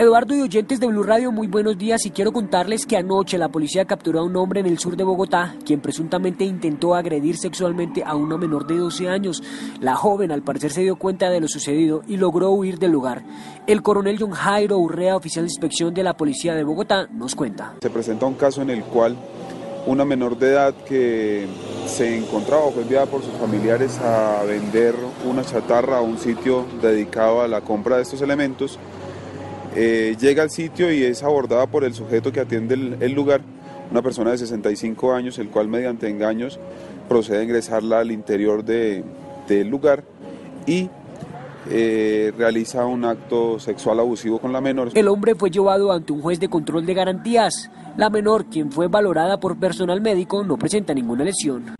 Eduardo y oyentes de Blue Radio, muy buenos días y quiero contarles que anoche la policía capturó a un hombre en el sur de Bogotá quien presuntamente intentó agredir sexualmente a una menor de 12 años. La joven al parecer se dio cuenta de lo sucedido y logró huir del lugar. El coronel John Jairo Urrea, oficial de inspección de la policía de Bogotá, nos cuenta. Se presenta un caso en el cual una menor de edad que se encontraba fue enviada por sus familiares a vender una chatarra a un sitio dedicado a la compra de estos elementos, eh, llega al sitio y es abordada por el sujeto que atiende el, lugar, una persona de 65 años, el cual mediante engaños procede a ingresarla al interior de- del lugar y eh, realiza un acto sexual abusivo con la menor. El hombre fue llevado ante un juez de control de garantías. La menor, quien fue valorada por personal médico, no presenta ninguna lesión.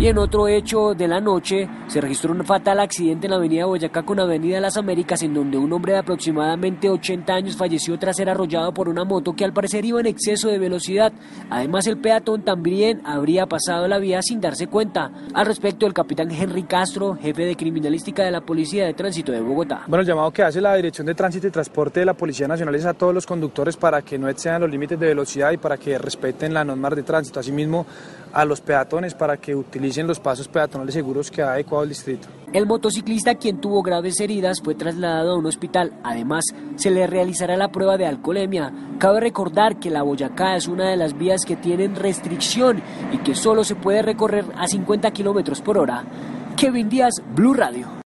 Y en otro hecho de la noche, se registró un fatal accidente en la avenida Boyacá con Avenida Las Américas, en donde un hombre de aproximadamente 80 años falleció tras ser arrollado por una moto que al parecer iba en exceso de velocidad. Además, el peatón también habría pasado la vía sin darse cuenta. Al respecto, el capitán Henry Castro, jefe de criminalística de la Policía de Tránsito de Bogotá. Bueno, el llamado que hace la Dirección de Tránsito y Transporte de la Policía Nacional es a todos los conductores para que no excedan los límites de velocidad y para que respeten las normas de tránsito. Asimismo, a los peatones para que utilicen los pasos peatonales seguros que ha adecuado el distrito. El motociclista, quien tuvo graves heridas, fue trasladado a un hospital. Además, se le realizará la prueba de alcoholemia. Cabe recordar que la Boyacá es una de las vías que tienen restricción y que solo se puede recorrer a 50 kilómetros por hora. Kevin Díaz, Blue Radio.